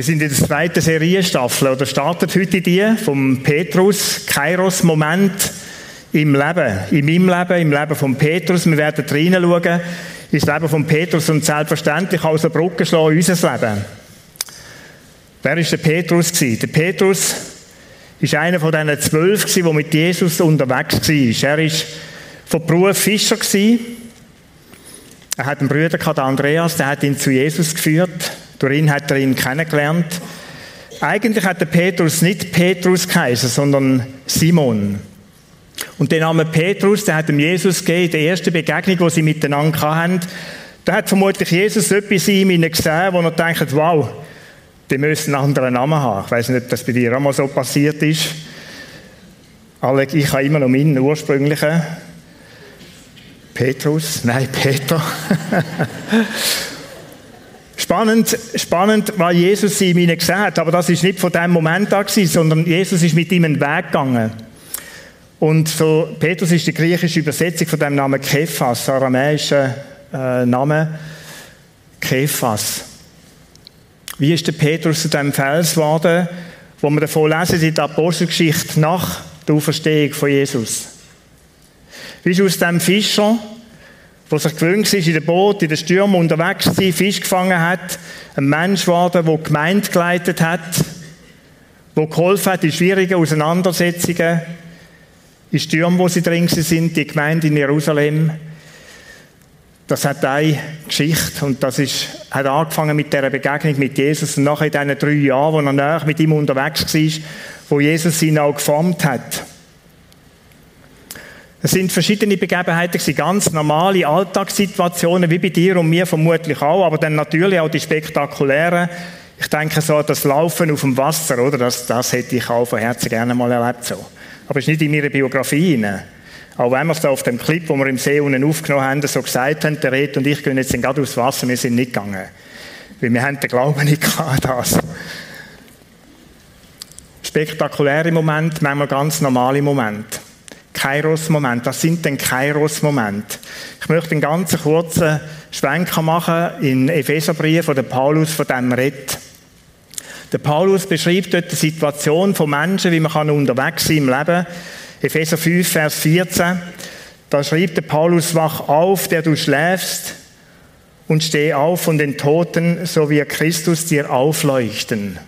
Wir sind in der zweiten Serienstaffel oder startet heute die vom Petrus Kairos Moment im Leben, in meinem Leben, im Leben von Petrus. Wir werden reinschauen ins Leben von Petrus und selbstverständlich als eine Brücke schlagen unser Leben. Wer war der Petrus? Der Petrus ist einer von diesen zwölf, der mit Jesus unterwegs war. Er war von Beruf Fischer. Er hat einen Bruder, Andreas, der hat ihn zu Jesus geführt. Durch ihn hat er ihn kennengelernt. Eigentlich hat der Petrus nicht Petrus geheißen, sondern Simon. Und der Name Petrus, der hat dem Jesus gegeben, der erste Begegnung, die sie miteinander hatten. Da hat vermutlich Jesus etwas in ihm gesehen, wo er denkt, wow, die müssen einen anderen Namen haben. Ich weiß nicht, ob das bei dir auch mal so passiert ist. Alec, ich habe immer noch meinen ursprünglichen. Petrus? Nein, Peter. Spannend, spannend, weil Jesus in ihnen gesehen hat, aber das ist nicht von dem Moment an gewesen, sondern Jesus ist mit ihm einen Weg gegangen. Und so, Petrus ist die griechische Übersetzung von dem Namen Kephas, aramäischer äh, Name Kephas. Wie ist der Petrus zu dem Fels geworden, wo wir davon lesen in der Apostelgeschichte nach der Auferstehung von Jesus? Wie ist aus dem Fischer der sich gewöhnt ist, in dem Boot, in den Stürmen unterwegs zu sein, Fisch gefangen hat, ein Mensch geworden, der Gemeinde geleitet hat, der geholfen hat in schwierigen Auseinandersetzungen, in Stürmen, wo sie drin sind, die Gemeinde in Jerusalem. Das hat eine Geschichte und das ist, hat angefangen mit der Begegnung mit Jesus und nachher in diesen drei Jahren, wo er näher mit ihm unterwegs war, wo Jesus ihn auch geformt hat. Es sind verschiedene Begebenheiten, ganz normale Alltagssituationen, wie bei dir und mir vermutlich auch, aber dann natürlich auch die spektakulären. Ich denke so das Laufen auf dem Wasser, oder? Das, das hätte ich auch von Herzen gerne mal erlebt so. Aber es ist nicht in meiner Biografie rein. Auch wenn wir es da auf dem Clip, wo wir im See unten aufgenommen haben, so gesagt haben, der Red und ich gehen jetzt gerade aufs Wasser, wir sind nicht gegangen. Weil wir haben den Glauben nicht gehabt, das. Spektakuläre Momente, manchmal ganz normale Momente. Kairos-Moment. Was sind denn Kairos-Momente? Ich möchte einen ganz kurzen Schwenker machen in Epheserbrief, wo der Paulus von dem redet. Der Paulus beschreibt dort die Situation von Menschen, wie man unterwegs sein im Leben. Epheser 5, Vers 14. Da schreibt der Paulus, wach auf, der du schläfst, und steh auf von den Toten, so wie Christus dir aufleuchten.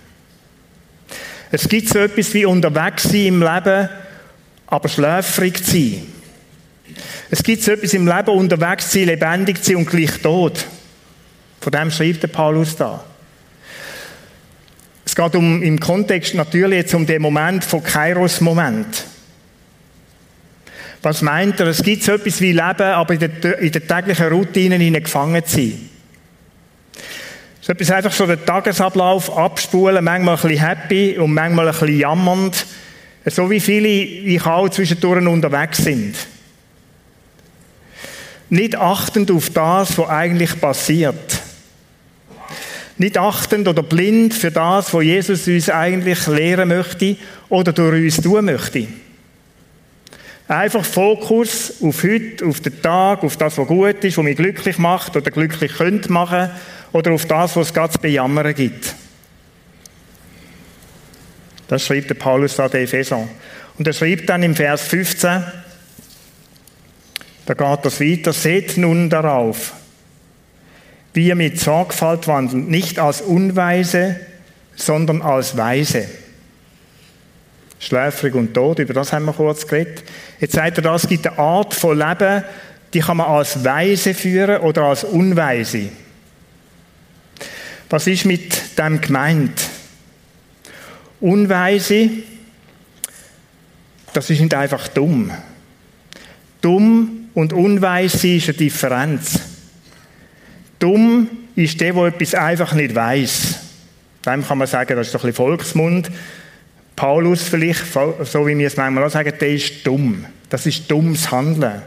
Es gibt so etwas wie unterwegs sein im Leben, aber schläfrig zu sein. Es gibt so etwas im Leben, unterwegs zu sein, lebendig zu sein und gleich tot. Von dem schreibt der Paulus da. Es geht um, im Kontext natürlich jetzt um den Moment von Kairos-Moment. Was meint er? Es gibt so etwas wie Leben, aber in der, in der täglichen Routine gefangen zu sein. So etwas einfach so den Tagesablauf abspulen, manchmal ein bisschen happy und manchmal ein bisschen jammernd so wie viele ich auch zwischendurch unterwegs sind. Nicht achtend auf das, was eigentlich passiert. Nicht achtend oder blind für das, was Jesus uns eigentlich lehren möchte oder durch uns tun möchte. Einfach Fokus auf heute, auf den Tag, auf das, was gut ist, was mich glücklich macht oder glücklich könnte machen oder auf das, was es ganz bejammern gibt. Das schreibt der Paulus da der Epheser. Und er schreibt dann im Vers 15, da geht das weiter, seht nun darauf, wie ihr mit Sorgfalt wandelt, nicht als Unweise, sondern als Weise. Schläfrig und tot, über das haben wir kurz geredet. Jetzt sagt er, es gibt eine Art von Leben, die kann man als Weise führen oder als Unweise. Was ist mit dem gemeint? Unweise, das ist nicht einfach dumm. Dumm und unweise ist eine Differenz. Dumm ist der, der etwas einfach nicht weiß. Dem kann man sagen, das ist doch ein bisschen Volksmund. Paulus vielleicht, so wie wir es manchmal auch sagen, der ist dumm. Das ist dummes Handeln.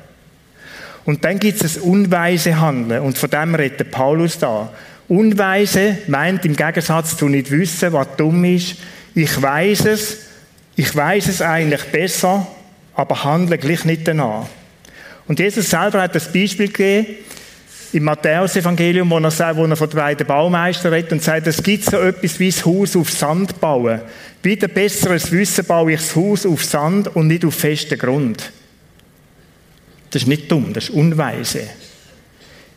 Und dann gibt es das unweise Handeln. Und von dem redet Paulus da. Unweise meint im Gegensatz zu nicht wissen, was dumm ist, ich weiß es, ich weiß es eigentlich besser, aber handle gleich nicht danach. Und Jesus selber hat das Beispiel gegeben im Matthäus-Evangelium, wo er, sagt, wo er von den beiden Baumeistern redet und sagt, es gibt so etwas wie das Haus auf Sand bauen. Wieder besseres Wissen baue ich das Haus auf Sand und nicht auf festen Grund. Das ist nicht dumm, das ist unweise.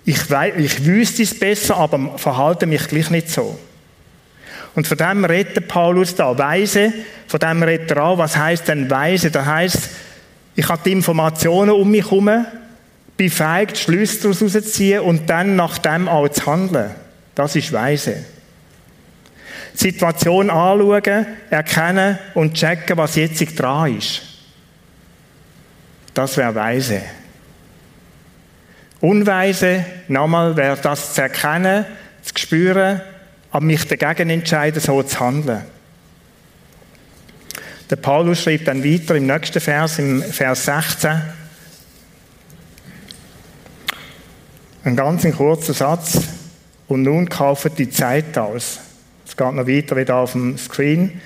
Ich, weiß, ich wüsste es besser, aber verhalte mich gleich nicht so. Und von dem redet Paulus da. Weise, von dem redet er auch. Was heißt denn Weise? Das heißt, ich habe die Informationen um mich herum, bin fähig, die Schlüsse daraus rauszuziehen und dann nach dem auch zu handeln. Das ist Weise. Die Situation anschauen, erkennen und checken, was jetzt dran ist. Das wäre Weise. Unweise, nochmal, wäre das zu erkennen, zu spüren, aber mich dagegen entscheiden, so zu handeln. Der Paulus schreibt dann weiter im nächsten Vers, im Vers 16, ein ganz kurzer Satz, und nun kauft die Zeit aus. Es geht noch weiter wieder auf dem Screen,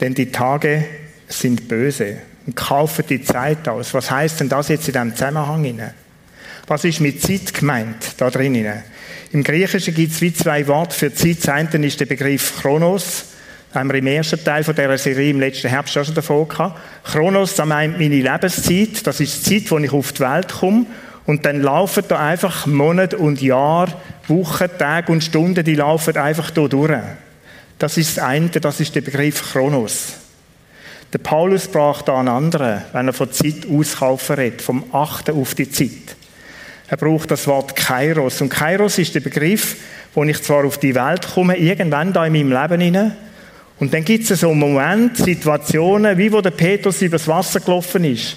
denn die Tage sind böse. Und kauft die Zeit aus. Was heißt denn das jetzt in diesem Zusammenhang? Was ist mit Zeit gemeint da drinnen? Im Griechischen gibt es wie zwei Worte für Zeit. Das eine ist der Begriff Chronos. Haben wir im ersten Teil von dieser Serie im letzten Herbst schon davon gehabt. Chronos, das meint meine Lebenszeit. Das ist die Zeit, wo ich auf die Welt komme. Und dann laufen da einfach Monate und Jahre, Wochen, Tage und Stunden, die laufen einfach da durch. Das ist das eine, das ist der Begriff Chronos. Der Paulus braucht da einen anderen, wenn er von Zeit auskaufen redet, vom Achten auf die Zeit. Er braucht das Wort Kairos. Und Kairos ist der Begriff, wo ich zwar auf die Welt komme, irgendwann da in meinem Leben hinein. Und dann gibt es so Momente, Situationen, wie wo der Petrus übers Wasser gelaufen ist,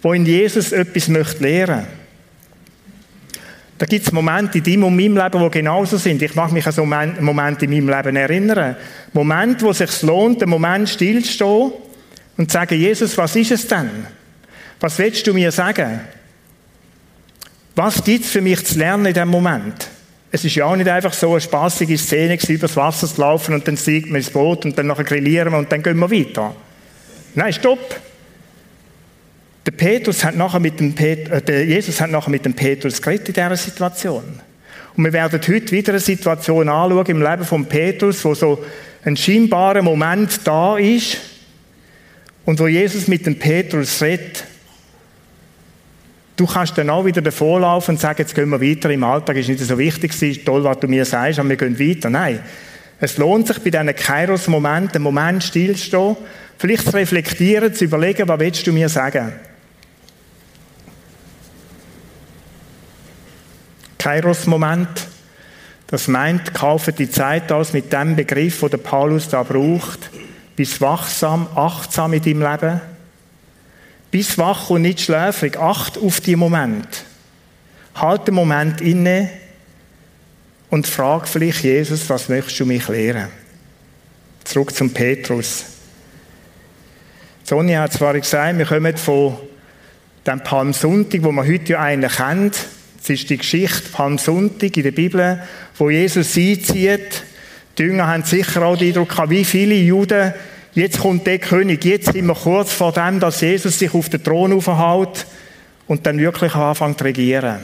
wo in Jesus etwas möchte lernen. Da gibt es Momente in deinem und meinem Leben, die genauso sind. Ich mag mich an so Momente in meinem Leben erinnern. Momente, wo es sich lohnt, einen Moment stillzustehen und zu sagen, Jesus, was ist es denn? Was willst du mir sagen? Was gibt es für mich zu lernen in diesem Moment? Es ist ja auch nicht einfach so eine spaßige Szene gewesen, übers Wasser zu laufen und dann steigt man ins Boot und dann nachher grillieren wir und dann gehen wir weiter. Nein, stopp! Der Petrus hat nachher mit dem Pet äh, der Jesus hat nachher mit dem Petrus geredet in dieser Situation. Und wir werden heute wieder eine Situation anschauen im Leben von Petrus, wo so ein scheinbarer Moment da ist und wo Jesus mit dem Petrus redet Du kannst dann auch wieder davor laufen und sagen, jetzt gehen wir weiter, im Alltag ist nicht so wichtig, es ist toll, was du mir sagst, aber wir gehen weiter. Nein. Es lohnt sich bei diesen Kairos-Momenten, einen Moment stillstehen, vielleicht zu reflektieren, zu überlegen, was willst du mir sagen? Kairos-Moment, das meint, kaufe die Zeit aus mit dem Begriff, den der Paulus da braucht, bist wachsam, achtsam in deinem Leben, bis wach und nicht schläfrig. Acht auf die Moment. Halt den Moment inne und frag vielleicht Jesus, was möchtest du mich lehren? Zurück zum Petrus. Sonja hat zwar gesagt, wir kommen von dem Palmsonntag, wo man heute ja eigentlich kennt. Es ist die Geschichte Palmsonntag in der Bibel, wo Jesus einzieht. Die Jünger haben sicher auch den Eindruck gehabt, wie viele Juden Jetzt kommt der König. Jetzt sind wir kurz vor dem, dass Jesus sich auf den Thron aufhält und dann wirklich anfängt zu regieren.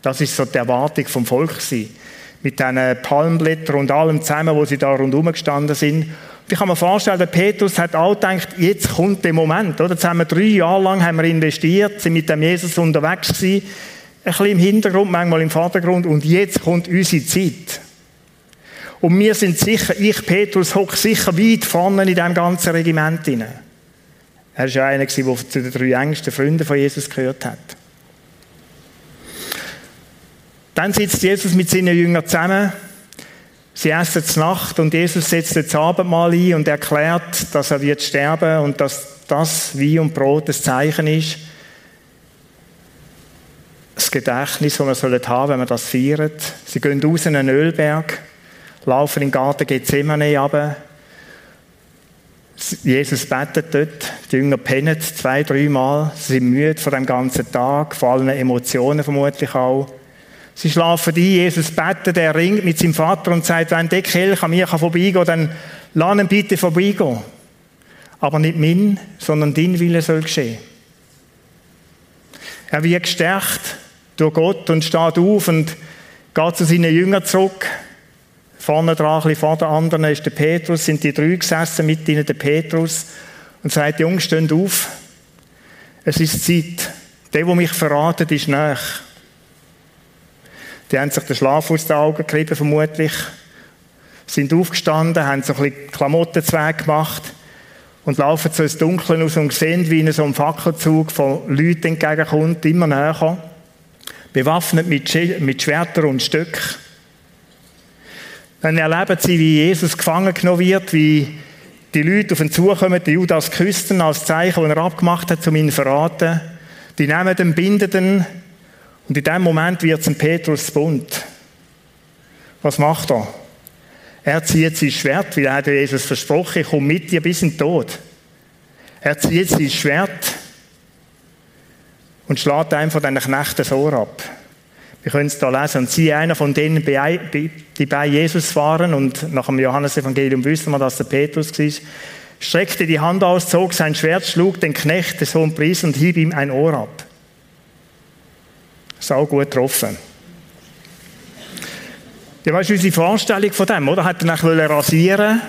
Das ist so die Erwartung vom Volk gewesen. Mit diesen Palmblättern und allem zusammen, wo sie da rundherum gestanden sind. Ich kann mir vorstellen, der Petrus hat auch gedacht, jetzt kommt der Moment, oder? Jetzt haben wir drei Jahre lang haben wir investiert, sind mit dem Jesus unterwegs gewesen. Ein bisschen im Hintergrund, manchmal im Vordergrund. Und jetzt kommt unsere Zeit. Und wir sind sicher, ich, Petrus, hock sicher weit vorne in diesem ganzen Regiment hinein. Er war ja einer, der zu den drei engsten Freunden von Jesus gehört hat. Dann sitzt Jesus mit seinen Jüngern zusammen. Sie essen zur Nacht und Jesus setzt das Abendmahl ein und erklärt, dass er wird sterben und dass das Wein und Brot das Zeichen ist. Das Gedächtnis, das wir haben sollen, wenn wir das feiern. Sie gehen raus in einen Ölberg laufen in den Garten Gethsemane runter. Jesus betet dort, die Jünger pennen zwei, dreimal, sie sind müde von dem ganzen Tag, vor allen Emotionen vermutlich auch. Sie schlafen ein, Jesus betet, er ringt mit seinem Vater und sagt, wenn der Kelch an mir vorbeigehen kann, dann lass ihn bitte vorbeigehen. Aber nicht mein, sondern dein Wille soll geschehen. Er wird gestärkt durch Gott und steht auf und geht zu seinen Jüngern zurück. Vorne dran, ein vor den anderen, ist der Petrus, sind die drei gesessen, mit ihnen der Petrus, und sagt, Jungs, steht auf. Es ist Zeit. Der, der mich verratet, ist nach. Die haben sich den Schlaf aus den Augen gerieben, vermutlich. Sind aufgestanden, haben so ein bisschen Klamottenzweig gemacht und laufen so ins Dunkeln aus und sehen, wie ihnen so ein Fackelzug von Leuten entgegenkommt, immer näher. Bewaffnet mit, mit Schwertern und Stöcken. Dann erleben sie, wie Jesus gefangen genommen wird, wie die Leute auf ihn zukommen, die Judas küssen als Zeichen, das er abgemacht hat, um ihn zu verraten. Die nehmen den, binden den und in dem Moment wird es Petrus bunt. Was macht er? Er zieht sein Schwert, weil er Jesus versprochen, ich komme mit dir bis in den Tod. Er zieht sein Schwert und schlägt einem von diesen Knechten das Ohr ab. Wir können es da lesen. Und sie, einer von denen, die bei Jesus waren, und nach dem Johannesevangelium wissen wir, dass der Petrus war, streckte die Hand aus, zog sein Schwert, schlug den Knecht des hohen Priesters und hieb ihm ein Ohr ab. Sau gut getroffen. Ja, weißt du, unsere Vorstellung von dem, oder? Hat er nach rasieren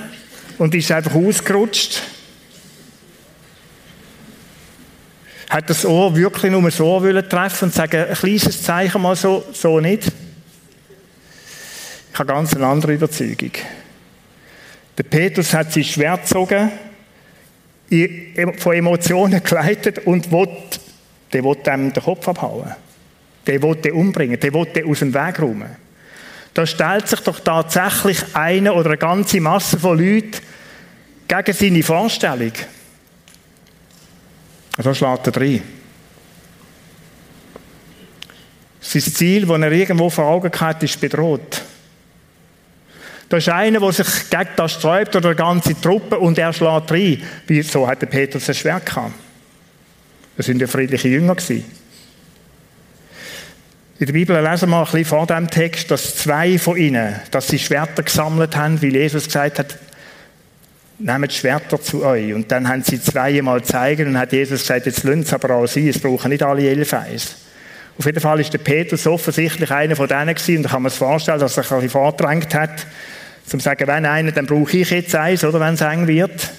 und ist einfach ausgerutscht. Hat das Ohr wirklich nur so wollen treffen und sagen, ein kleines Zeichen mal so, so nicht? Ich habe ganz eine andere Überzeugung. Der Petrus hat sein Schwert gezogen, von Emotionen geleitet und will, der will dem den Kopf abhauen. Der will den umbringen, der will den aus dem Weg räumen. Da stellt sich doch tatsächlich eine oder eine ganze Masse von Leuten gegen seine Vorstellung. Da schlägt er rein. Sein Ziel, das er irgendwo vor Augen hat, ist bedroht. Da ist einer, der sich gegen das sträubt oder eine ganze Truppe und er schlägt rein. Wie, so hat der Petrus ein Schwert gehabt. Das sind ja friedliche Jünger gewesen. In der Bibel lesen wir ein bisschen vor dem Text, dass zwei von ihnen, dass sie Schwerter gesammelt haben, weil Jesus gesagt hat, nehmt Schwerter zu euch. Und dann haben sie zweimal zeigen und hat Jesus gesagt, jetzt lönt es aber auch sie, es brauchen nicht alle elf eins. Auf jeden Fall ist der Petrus offensichtlich einer von denen gewesen, und da kann man sich vorstellen, dass er sich ein bisschen vordrängt hat, zum zu sagen, wenn einer, dann brauche ich jetzt eins, oder, wenn es eng wird.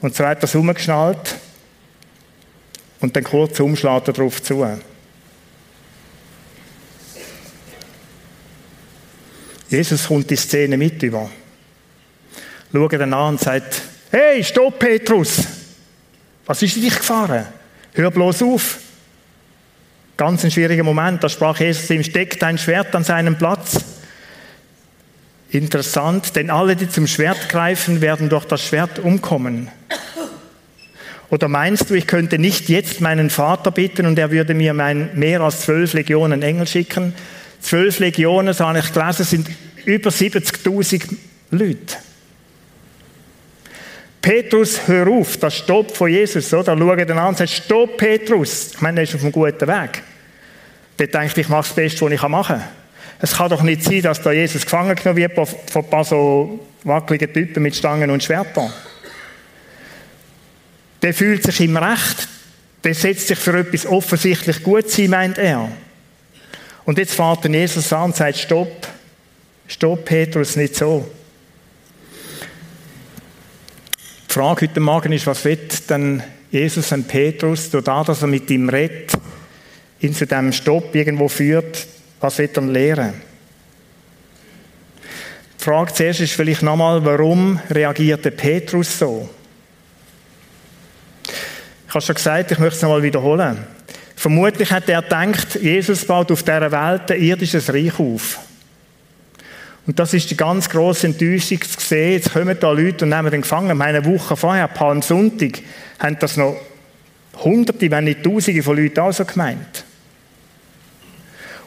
Und so hat er es umgeschnallt. Und dann kurz umschlägt er darauf zu. Jesus kommt die Szene mit über. Schaut ihn an und sagt, hey, stopp, Petrus! Was ist in dich gefahren? Hör bloß auf! Ganz ein schwieriger Moment, da sprach Jesus ihm, steck dein Schwert an seinen Platz. Interessant, denn alle, die zum Schwert greifen, werden durch das Schwert umkommen. Oder meinst du, ich könnte nicht jetzt meinen Vater bitten und er würde mir mein, mehr als zwölf Legionen Engel schicken? Zwölf Legionen, so habe ich gelesen, sind über 70.000 Leute. Petrus, hör auf, das Stopp von Jesus, oder? Schau den an und sagt, Stopp, Petrus. Ich meine, er ist auf einem guten Weg. Der denkt, ich mache das Beste, was ich machen kann. Es kann doch nicht sein, dass da Jesus gefangen genommen wird von ein paar so wackeligen Typen mit Stangen und Schwertern. Der fühlt sich im Recht. Der setzt sich für etwas offensichtlich gut sein, meint er. Und jetzt fährt Jesus an und sagt, stopp, stopp, Petrus, nicht so. Die Frage heute Morgen ist, was wird denn Jesus und Petrus, durch das, dass er mit ihm redet, ihn zu diesem Stopp irgendwo führt, was wird er lehren? Die Frage zuerst ist vielleicht nochmal, warum reagierte Petrus so? Ich habe schon gesagt, ich möchte es nochmal wiederholen. Vermutlich hat er gedacht, Jesus baut auf dieser Welt ein irdisches Reich auf. Und das ist die ganz grosse Enttäuschung zu sehen. Jetzt kommen da Leute und nehmen den gefangen. Eine Woche vorher, Palmsonntag, haben das noch Hunderte, wenn nicht Tausende von Leuten auch so gemeint.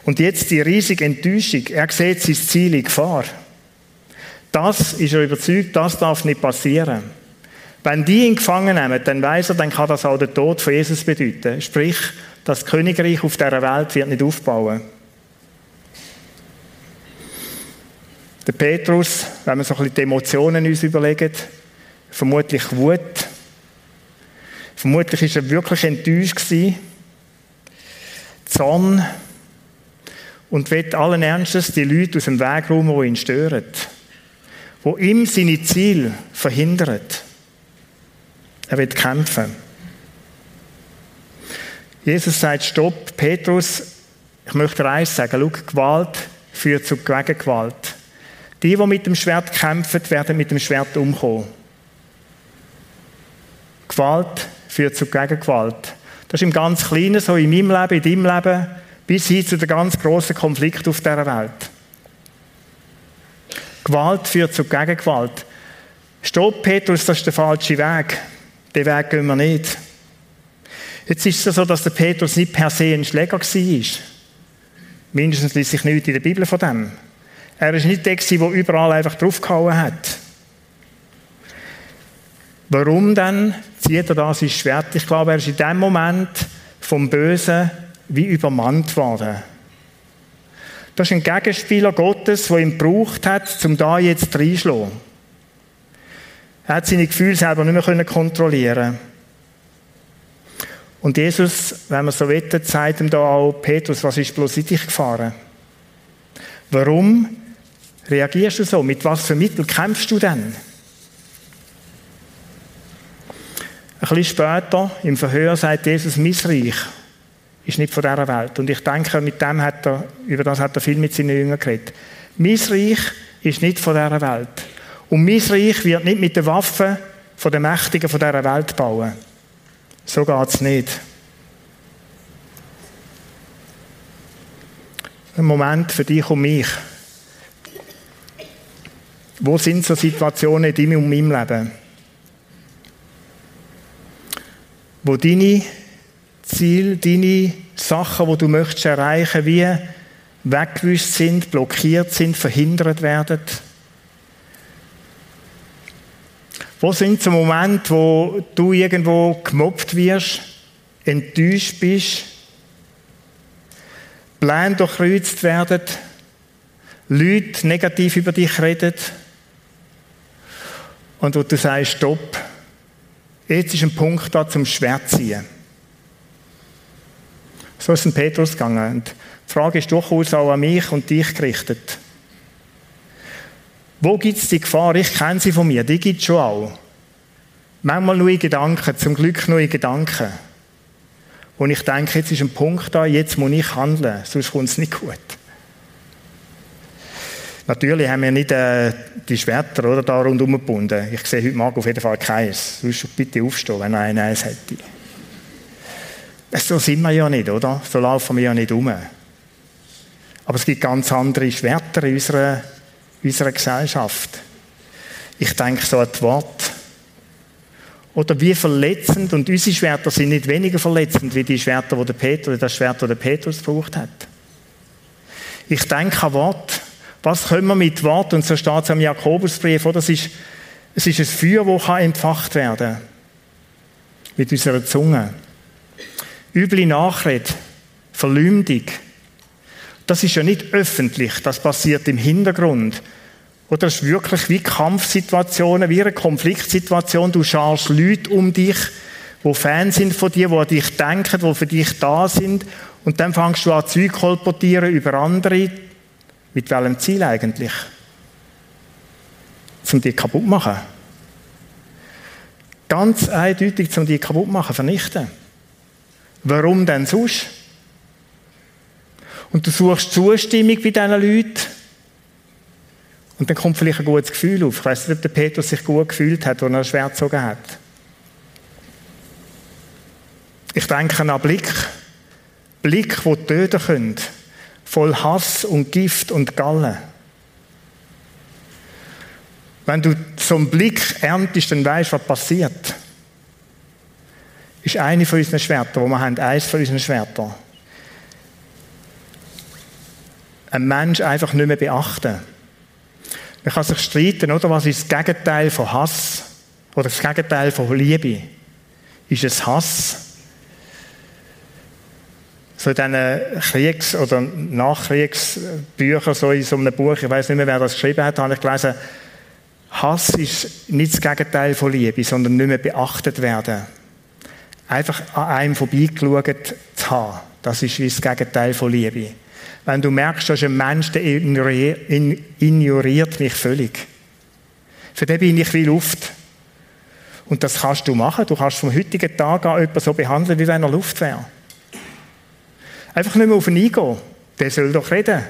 Und jetzt die riesige Enttäuschung. Er sieht sein Ziel in Gefahr. Das ist er überzeugt, das darf nicht passieren. Wenn die ihn gefangen nehmen, dann weiß er, dann kann das auch der Tod von Jesus bedeuten. Sprich, das Königreich auf dieser Welt wird nicht aufbauen. Der Petrus, wenn wir so ein bisschen die Emotionen uns überlegen, vermutlich Wut. Vermutlich ist er wirklich enttäuscht. Zorn. und wird allen Ernstes die Leute aus dem Weg räumen, die ihn stören. Wo ihm seine Ziele verhindern. Er wird kämpfen. Jesus sagt, stopp, Petrus, ich möchte dir eins sagen, schau, Gewalt führt zu Gegengewalt. Die, die mit dem Schwert kämpfen, werden mit dem Schwert umkommen. Gewalt führt zu Gegengewalt. Das ist im ganz Kleinen so in meinem Leben, in deinem Leben, bis hin zu den ganz grossen Konflikten auf dieser Welt. Gewalt führt zu Gegengewalt. Stopp, Petrus, das ist der falsche Weg. Den Weg gehen wir nicht. Jetzt ist es so, dass der Petrus nicht per se ein Schläger war. Mindestens liest sich nichts in der Bibel von dem. Er war nicht der, der überall einfach draufgehauen hat. Warum dann zieht er da sein Schwert? Ich glaube, er ist in dem Moment vom Bösen wie übermannt worden. Das ist ein Gegenspieler Gottes, der ihn gebraucht hat, um da jetzt reinzuschlagen. Er hat seine Gefühle selber nicht mehr kontrollieren Und Jesus, wenn man so wettet, sagt ihm da auch, Petrus, was ist bloß in dich gefahren? Warum reagierst du so? Mit was für Mitteln kämpfst du denn? Ein bisschen später im Verhör sagt Jesus, mein Reich ist nicht von dieser Welt. Und ich denke, mit dem hat er, über das hat er viel mit seinen Jüngern geredet. Mein Reich ist nicht von dieser Welt. Und mein Reich wird nicht mit den Waffen von den Mächtigen von dieser Welt bauen. So geht es nicht. Ein Moment für dich und mich. Wo sind so Situationen in deinem und meinem Leben? wo deine Ziele, deine Sachen, die du möchtest erreichen, wie weggewischt sind, blockiert sind, verhindert werden. Wo sind so Momente, wo du irgendwo gemobbt wirst, enttäuscht bist, Pläne durchkreuzt werden, Leute negativ über dich reden und wo du sagst, stopp, Jetzt ist ein Punkt da zum Schwert ziehen. So ist ein Petrus gegangen. Und die Frage ist durchaus auch an mich und dich gerichtet. Wo gibt es die Gefahr? Ich kenne sie von mir, die gibt es schon auch. Manchmal in Gedanken, zum Glück in Gedanken. Und ich denke, jetzt ist ein Punkt da, jetzt muss ich handeln, sonst kommt es nicht gut. Natürlich haben wir nicht äh, die Schwerter oder, da rundherum gebunden. Ich sehe heute Morgen auf jeden Fall keins. Sonst bitte aufstehen, wenn einer eins hätte. So sind wir ja nicht, oder? So laufen wir ja nicht um. Aber es gibt ganz andere Schwerter in unserer, unserer Gesellschaft. Ich denke so an die Worte. Oder wie verletzend, und unsere Schwerter sind nicht weniger verletzend wie die Schwerter, die der Petrus, das Schwert, das der Petrus gebraucht hat. Ich denke an Worte, was können wir mit Wort, und so steht es am Jakobusbrief, oder? Das ist, es ist ein Feuer, das entfacht werden kann. Mit unserer Zunge. Üble Nachrede, Verleumdung. Das ist ja nicht öffentlich, das passiert im Hintergrund. Oder es ist wirklich wie Kampfsituationen, wie eine Konfliktsituation. Du scharst Leute um dich, die Fans sind von dir, die an dich denken, die für dich da sind. Und dann fängst du an, Zeug kolportieren über andere, mit welchem Ziel eigentlich? Zum die kaputt machen. Ganz eindeutig zum die kaputt machen, vernichten. Warum denn sonst? Und du suchst Zustimmung bei diesen Leuten. Und dann kommt vielleicht ein gutes Gefühl auf. Ich weiß nicht, ob der Petrus sich gut gefühlt hat, als er ein Schwert gezogen hat. Ich denke an Blick. Blick, die töten können voll Hass und Gift und Galle. Wenn du so einen Blick erntest, dann weißt du, was passiert. Ist eine von unseren Schwertern, wo wir haben, eins von unseren Schwertern. Ein Mensch einfach nicht mehr beachten. Man kann sich streiten, oder? Was ist das Gegenteil von Hass? Oder das Gegenteil von Liebe? Ist es Hass? So in diesen Kriegs- oder Nachkriegsbüchern, so in so einem Buch, ich weiß nicht mehr, wer das geschrieben hat, habe ich gelesen, Hass ist nicht das Gegenteil von Liebe, sondern nicht mehr beachtet werden. Einfach an einem vorbeigeschaut zu haben, das ist wie das Gegenteil von Liebe. wenn du merkst, dass ein Mensch, der ignoriert mich völlig. Für den bin ich wie Luft. Und das kannst du machen. Du kannst vom heutigen Tag an jemanden so behandeln, wie wenn er Luft wäre. Einfach nicht mehr auf ihn eingehen. Der soll doch reden.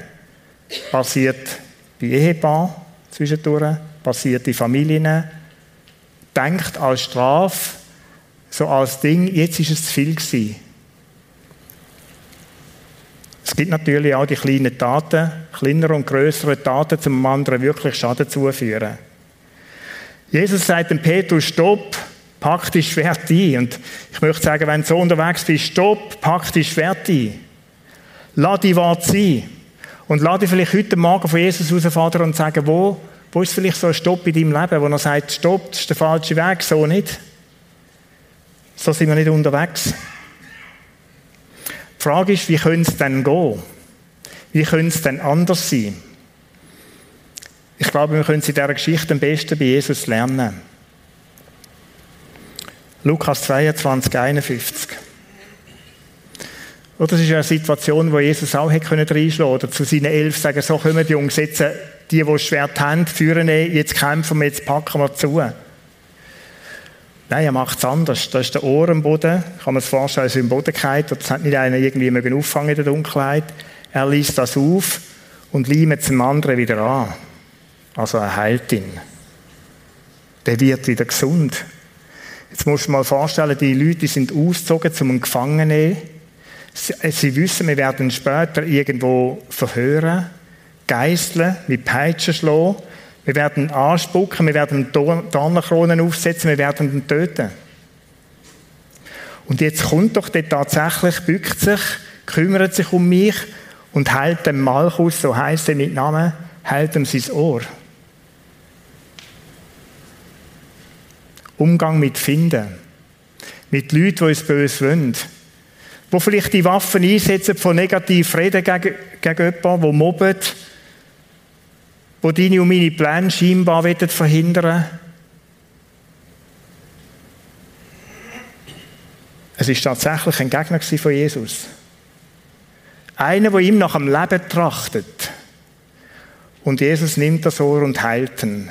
Passiert bei Ehepaaren zwischendurch, passiert in Familien. Denkt als Strafe, so als Ding, jetzt ist es zu viel gewesen. Es gibt natürlich auch die kleinen Taten, kleinere und größere Taten, um anderen wirklich Schaden zuführen. Jesus sagt dem Petrus, stopp, pack dein Schwert ein. Und ich möchte sagen, wenn du so unterwegs bist, stopp, pack dein Schwert ein. Lass die Wort sein. Und lass dich vielleicht heute Morgen von Jesus herausfahren und sagen, wo, wo ist vielleicht so ein Stopp in deinem Leben, wo er sagt, stopp, das ist der falsche Weg, so nicht. So sind wir nicht unterwegs. Die Frage ist, wie könnte es denn gehen? Wie könnte es denn anders sein? Ich glaube, wir können in dieser Geschichte am besten bei Jesus lernen. Lukas 22, 51. Oder das ist eine Situation, wo Jesus auch hätte reinschlagen können oder zu seinen elf sagen, so kommen die Jungs, jetzt, die, die das Schwert haben, führen jetzt kämpfen wir, jetzt packen wir zu. Nein, er macht es anders. Da ist der Ohr am Boden. Kann man sich vorstellen, ist im Boden gefallen. Das hat nicht einer irgendwie mögen auffangen in der Dunkelheit. Er liest das auf und leimt es dem anderen wieder an. Also er heilt ihn. Der wird wieder gesund. Jetzt musst du dir mal vorstellen, die Leute sind ausgezogen zum Gefangenen. Sie, sie wissen, wir werden später irgendwo verhören, geißeln, mit Peitschen schlagen. Wir werden anspucken, wir werden Dornenkronen aufsetzen, wir werden ihn töten. Und jetzt kommt doch der tatsächlich, bückt sich, kümmert sich um mich und heilt dem Malchus, so heißt er mit Namen, heilt ihm sein Ohr. Umgang mit Finden. Mit Leuten, die uns böse wollen. Die vielleicht die Waffen einsetzen von negativ reden gegen, gegen jemanden, der mobbt, wo deine und meine Pläne scheinbar verhindern Es ist tatsächlich ein Gegner von Jesus. Einer, der ihm nach dem Leben trachtet. Und Jesus nimmt das Ohr und heilt ihn.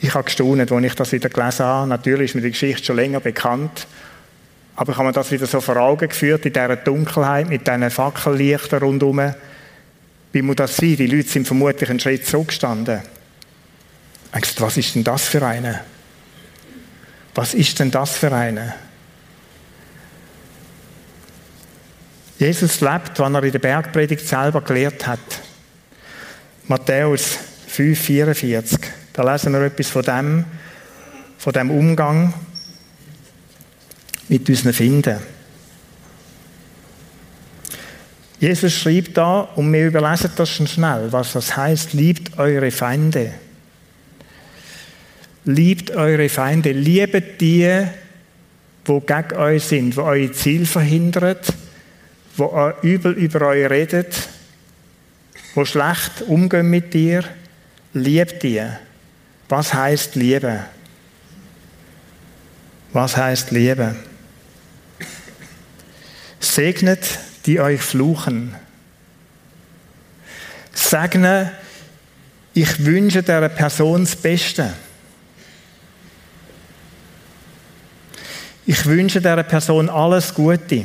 Ich habe gestaunt, als ich das wieder gelesen habe. Natürlich ist mir die Geschichte schon länger bekannt. Aber ich habe mir das wieder so vor Augen geführt, in dieser Dunkelheit, mit diesen Fackellichtern rundherum. Wie muss das sein? Die Leute sind vermutlich einen Schritt zurückgestanden. Ich gesagt, was ist denn das für eine? Was ist denn das für eine? Jesus lebt, was er in der Bergpredigt selber gelehrt hat. Matthäus 5, 44. Da lesen wir etwas von dem, von dem Umgang mit unseren Finden. Jesus schreibt da, und wir überlesen das schon schnell, was das heißt, liebt eure Feinde. Liebt eure Feinde, liebet die, wo gegen euch sind, wo euer Ziel verhindert, wo übel über euch redet, wo schlecht umgehen mit dir, liebt die. Was heißt Liebe? Was heißt Liebe? Segnet die euch fluchen. Segne, ich wünsche der Person das Beste. Ich wünsche der Person alles Gute.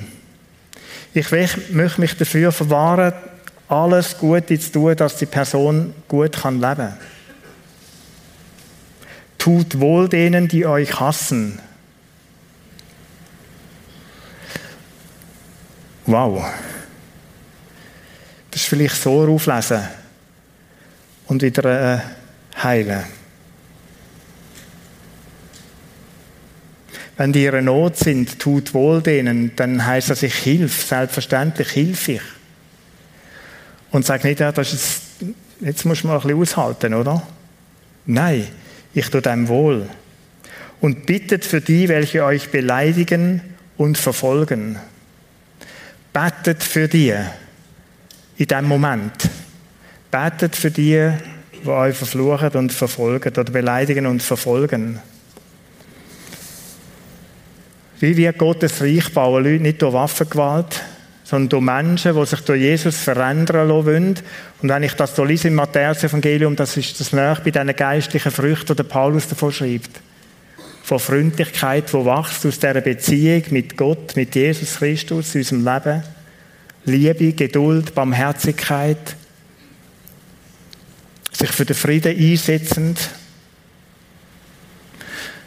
Ich möchte mich dafür verwahren, alles Gute zu tun, dass die Person gut leben kann. Tut wohl denen, die euch hassen. Wow. Das ist vielleicht so auflesen und wieder äh, heilen. Wenn die in Not sind, tut wohl denen, dann heißt das, ich hilf, selbstverständlich hilf ich. Und sag nicht, ja, das ist, jetzt muss man ein bisschen aushalten, oder? Nein, ich tue dem wohl. Und bittet für die, welche euch beleidigen und verfolgen. Betet für die in diesem Moment. Betet für die, die euch verfluchen und verfolgen oder beleidigen und verfolgen. Wie wird Gottes Reich bauen? Leute nicht durch Waffengewalt, sondern durch Menschen, die sich durch Jesus verändern wollen. Und wenn ich das so lese im Matthäus-Evangelium, das ist das näher bei diesen geistlichen Früchten, die Paulus davon schreibt. Von Freundlichkeit, die wächst aus dieser Beziehung mit Gott, mit Jesus Christus unserem Leben. Liebe, Geduld, Barmherzigkeit, sich für den Frieden einsetzend.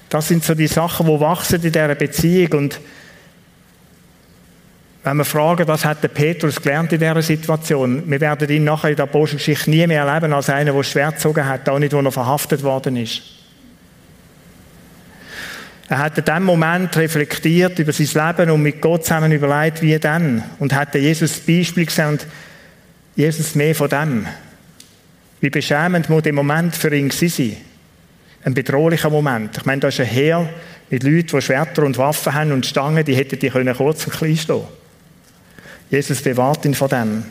Das sind so die Sachen, die wachsen in dieser Beziehung. Und wenn wir fragen, was hat der Petrus gelernt in dieser Situation, wir werden ihn nachher in der Apostelgeschichte nie mehr erleben als einer, der schwer gezogen hat, auch nicht, wo er verhaftet worden ist. Er hat in dem Moment reflektiert über sein Leben und mit Gott zusammen überlegt, wie dann. Und hat Jesus das Beispiel gesehen und Jesus mehr von dem. Wie beschämend muss der Moment für ihn sein. Ein bedrohlicher Moment. Ich meine, da ist ein Heer mit Leuten, die Schwerter und Waffen haben und Stangen, die hätten die können kurz und klein stehen Jesus bewahrt ihn von dem.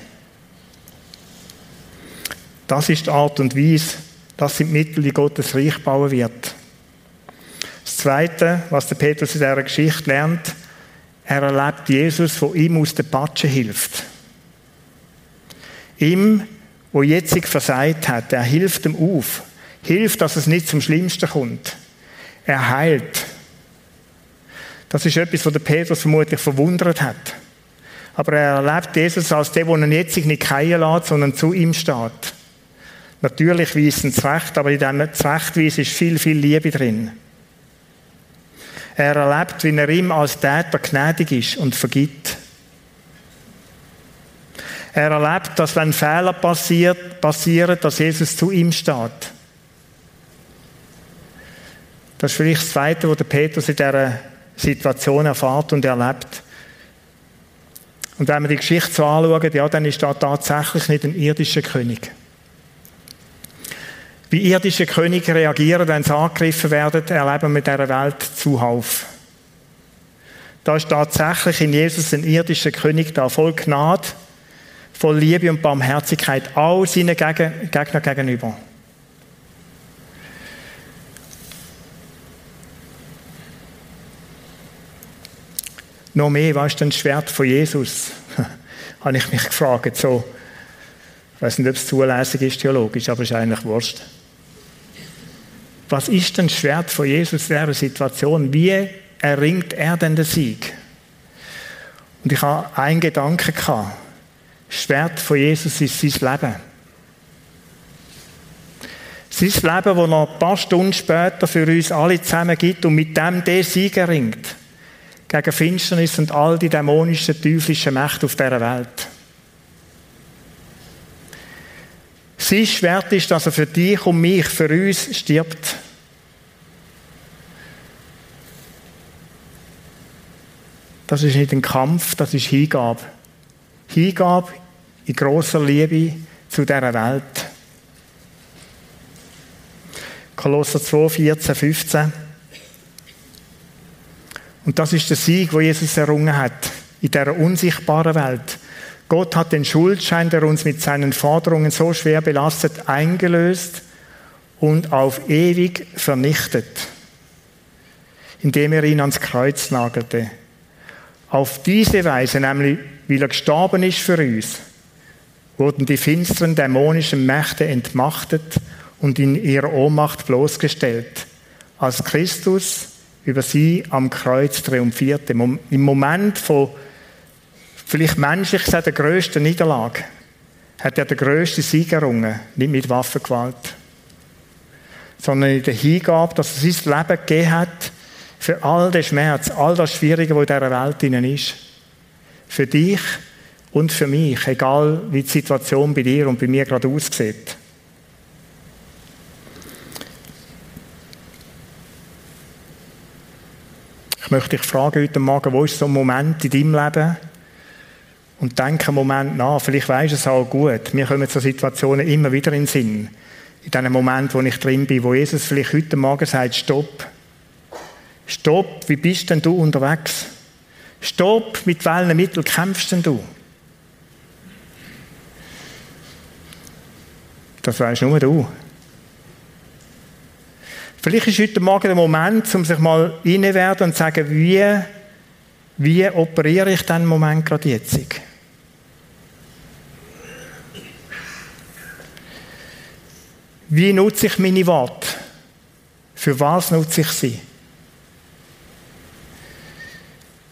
Das ist die Art und Weise, das sind die Mittel, die Gottes Reich bauen wird. Zweite, was der Petrus in dieser Geschichte lernt, er erlebt Jesus, wo ihm aus der Patsche hilft. Ihm, wo jetzt versagt hat, er hilft ihm auf. Hilft, dass es nicht zum Schlimmsten kommt. Er heilt. Das ist etwas, was der Petrus vermutlich verwundert hat. Aber er erlebt Jesus als der, der ihn jetzt nicht fallen lässt, sondern zu ihm steht. Natürlich weist ihn zurecht, aber in diesem Zurechtweisen ist viel, viel Liebe drin. Er erlebt, wie er ihm als Täter gnädig ist und vergibt. Er erlebt, dass wenn Fehler passiert, passieren, dass Jesus zu ihm steht. Das ist vielleicht das Zweite, was der Petrus in dieser Situation erfahrt und erlebt. Und wenn wir die Geschichte so anschauen, ja, dann ist da tatsächlich nicht ein irdischer König. Wie irdische Könige reagieren, wenn sie angegriffen werden, erleben wir in dieser Welt zuhauf. Da ist tatsächlich in Jesus ein irdischer König da, voll Gnade, voll Liebe und Barmherzigkeit all seinen Gegner gegenüber. noch mehr, was ist denn das Schwert von Jesus? Habe ich mich gefragt. So, ich weiß nicht, ob es zulässig ist theologisch, aber es ist eigentlich wurscht. Was ist denn Schwert von Jesus in dieser Situation? Wie erringt er denn den Sieg? Und ich habe einen Gedanken gehabt. Schwert von Jesus ist sein Leben. Sein Leben, das noch ein paar Stunden später für uns alle zusammen gibt und mit dem der Sieg erringt gegen Finsternis und all die dämonischen, teuflischen Mächte auf dieser Welt. Sein Schwert ist, dass er für dich und mich, für uns stirbt. Das ist nicht ein Kampf, das ist Hingabe. Hingabe in großer Liebe zu dieser Welt. Kolosser 2, 14, 15. Und das ist der Sieg, wo Jesus errungen hat in dieser unsichtbaren Welt. Gott hat den Schuldschein, der uns mit seinen Forderungen so schwer belastet, eingelöst und auf ewig vernichtet, indem er ihn ans Kreuz nagelte. Auf diese Weise, nämlich weil er gestorben ist für uns, wurden die finsteren dämonischen Mächte entmachtet und in ihrer Ohnmacht bloßgestellt. Als Christus über sie am Kreuz triumphierte. Im Moment von vielleicht menschlich gesagt der größten Niederlage hat er den größten Sieg errungen, nicht mit Waffengewalt, sondern in der Hingabe, dass er sein Leben gegeben hat für all den Schmerz, all das Schwierige, was in dieser Welt innen ist. Für dich und für mich, egal wie die Situation bei dir und bei mir gerade aussieht. Ich möchte dich fragen heute Morgen, wo ist so ein Moment in deinem Leben? Und denke einen Moment nach. Vielleicht du es auch gut. Mir kommen so Situationen immer wieder in den Sinn. In diesem Moment, wo ich drin bin, wo Jesus vielleicht heute Morgen sagt, stopp. Stopp, wie bist denn du unterwegs? Stopp, mit welchen Mitteln kämpfst denn du? Das weißt nur du. Vielleicht ist heute Morgen der Moment, um sich mal innewerden und zu sagen, wie, wie operiere ich den Moment gerade jetzt? Wie nutze ich meine Worte? Für was nutze ich sie?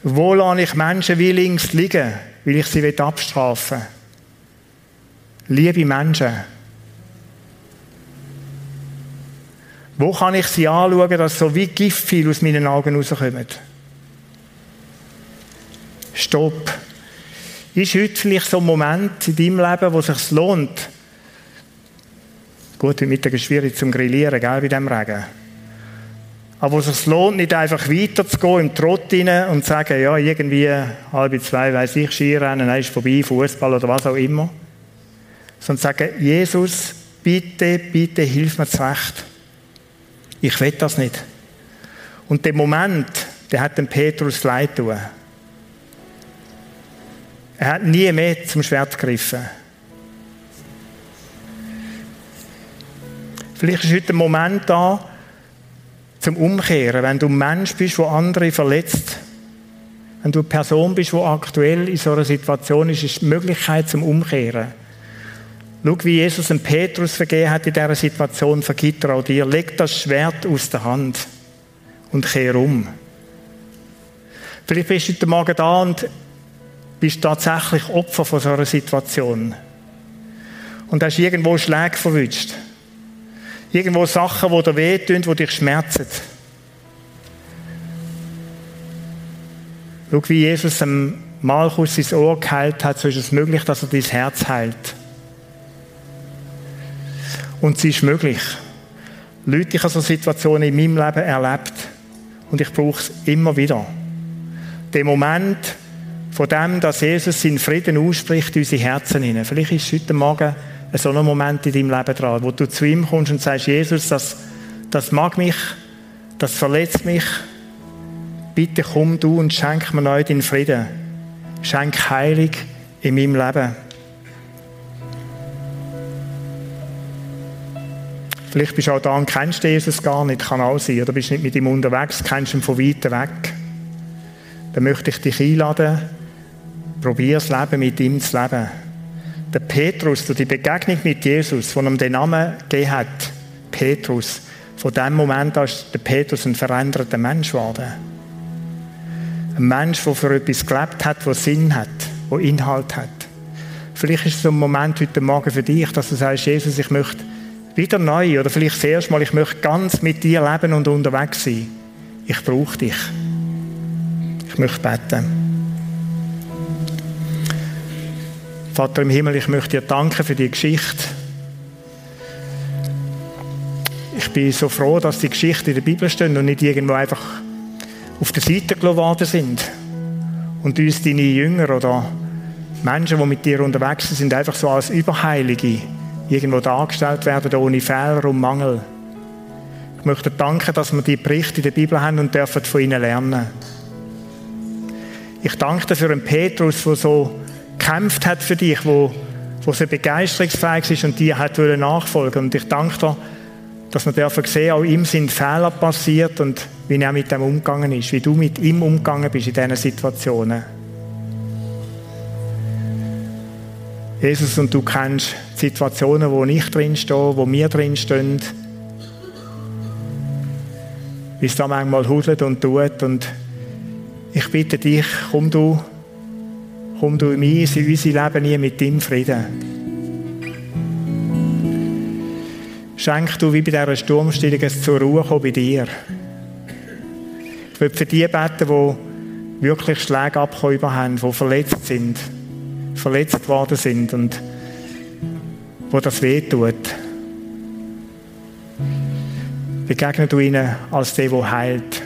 Wo lasse ich Menschen wie links liegen, weil ich sie abstrafen will? Liebe Menschen, wo kann ich sie anschauen, dass so wie Giftpfeil aus meinen Augen rauskommen? Stopp. Ist heute vielleicht so ein Moment in deinem Leben, wo es sich lohnt? Gut, heute Mittag ist schwierig zum Grillieren, gell, bei diesem Regen. Aber wo es sich lohnt, nicht einfach weiterzugehen im Trott rein und zu sagen, ja, irgendwie halb zwei, weiß ich, Skirennen, dann ist vorbei, Fußball oder was auch immer. Sondern zu sagen, Jesus, bitte, bitte, hilf mir zurecht. Ich will das nicht. Und der Moment, der hat dem Petrus leid tun. Er hat nie mehr zum Schwert gegriffen. Vielleicht ist heute ein Moment da, zum Umkehren. Wenn du ein Mensch bist, der andere verletzt, wenn du eine Person bist, die aktuell in so einer Situation ist, ist die Möglichkeit zum Umkehren. Schau, wie Jesus dem Petrus vergeben hat in dieser Situation, vergibt er auch dir. Leg das Schwert aus der Hand und kehr um. Vielleicht bist du heute Morgen da und bist tatsächlich Opfer von so einer Situation. Und hast irgendwo Schläge verwünscht. Irgendwo Sachen, die dir wehtun, die dich schmerzen. Schau, wie Jesus dem Malchus sein Ohr geheilt hat, so ist es möglich, dass er dein Herz heilt. Und es ist möglich. Leute, ich habe so Situationen in meinem Leben erlebt und ich brauche es immer wieder. Der Moment, von dem, dass Jesus seinen Frieden ausspricht unsere Herzen hinein. Vielleicht ist heute Morgen so ein Moment in deinem Leben dran, wo du zu ihm kommst und sagst, Jesus, das, das mag mich, das verletzt mich. Bitte komm du und schenk mir neu den Frieden. Schenk Heilig in meinem Leben. Vielleicht bist du auch da und kennst Jesus gar nicht, kann auch sein. Oder bist nicht mit ihm unterwegs, kennst ihn von weitem weg. Dann möchte ich dich einladen, Probier das Leben mit ihm zu leben. Der Petrus, die Begegnung mit Jesus, von ihm den Namen gegeben hat, Petrus, von dem Moment an ist der Petrus ein veränderter Mensch geworden. Ein Mensch, der für etwas gelebt hat, der Sinn hat, der Inhalt hat. Vielleicht ist es so ein Moment heute Morgen für dich, dass du sagst, Jesus, ich möchte wieder neu oder vielleicht das erste Mal, ich möchte ganz mit dir leben und unterwegs sein. Ich brauche dich. Ich möchte beten. Vater im Himmel, ich möchte dir danken für die Geschichte. Ich bin so froh, dass die Geschichte in der Bibel stehen und nicht irgendwo einfach auf der Seite geladen sind. Und uns deine Jünger oder Menschen, die mit dir unterwegs sind, einfach so als Überheilige irgendwo dargestellt werden, ohne Fehler und Mangel. Ich möchte danken, dass wir die Berichte in der Bibel haben und dürfen von ihnen lernen. Ich danke dir für einen Petrus, der so gekämpft hat für dich, wo, wo so begeisterungsfähig ist und dir hat nachfolgen Und ich danke dir, dass wir dürfen sehen, auch ihm sind Fehler passiert und wie er mit dem umgegangen ist, wie du mit ihm umgegangen bist in diesen Situationen. Jesus, und du kennst Situationen, wo ich drinstehe, wo wir drinstehen, wie es da manchmal hudelt und tut. Und ich bitte dich, komm du Komm du in unser Leben nie mit deinem Frieden. Schenk du wie bei dieser Sturmstillung es zur Ruhe kommen bei dir. Ich will für die beten, die wirklich Schläge abbekommen haben, die verletzt sind, verletzt worden sind und wo das weh tut. Begegne du ihnen als der, der heilt.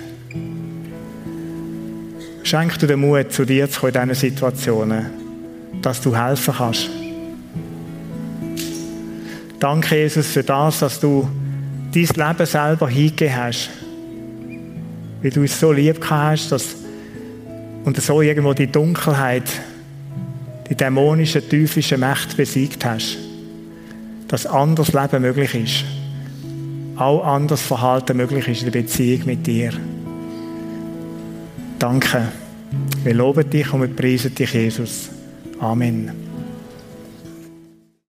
Schenk dir den Mut, zu dir zu kommen in diesen Situationen, dass du helfen kannst. Danke, Jesus, für das, dass du dein Leben selber hingegeben hast. Weil du es so lieb hast, dass und so irgendwo die Dunkelheit, die dämonische, teuflische Macht besiegt hast. Dass anderes Leben möglich ist. Auch anderes Verhalten möglich ist in der Beziehung mit dir. Danke. Wir loben dich und wir preisen dich, Jesus. Amen.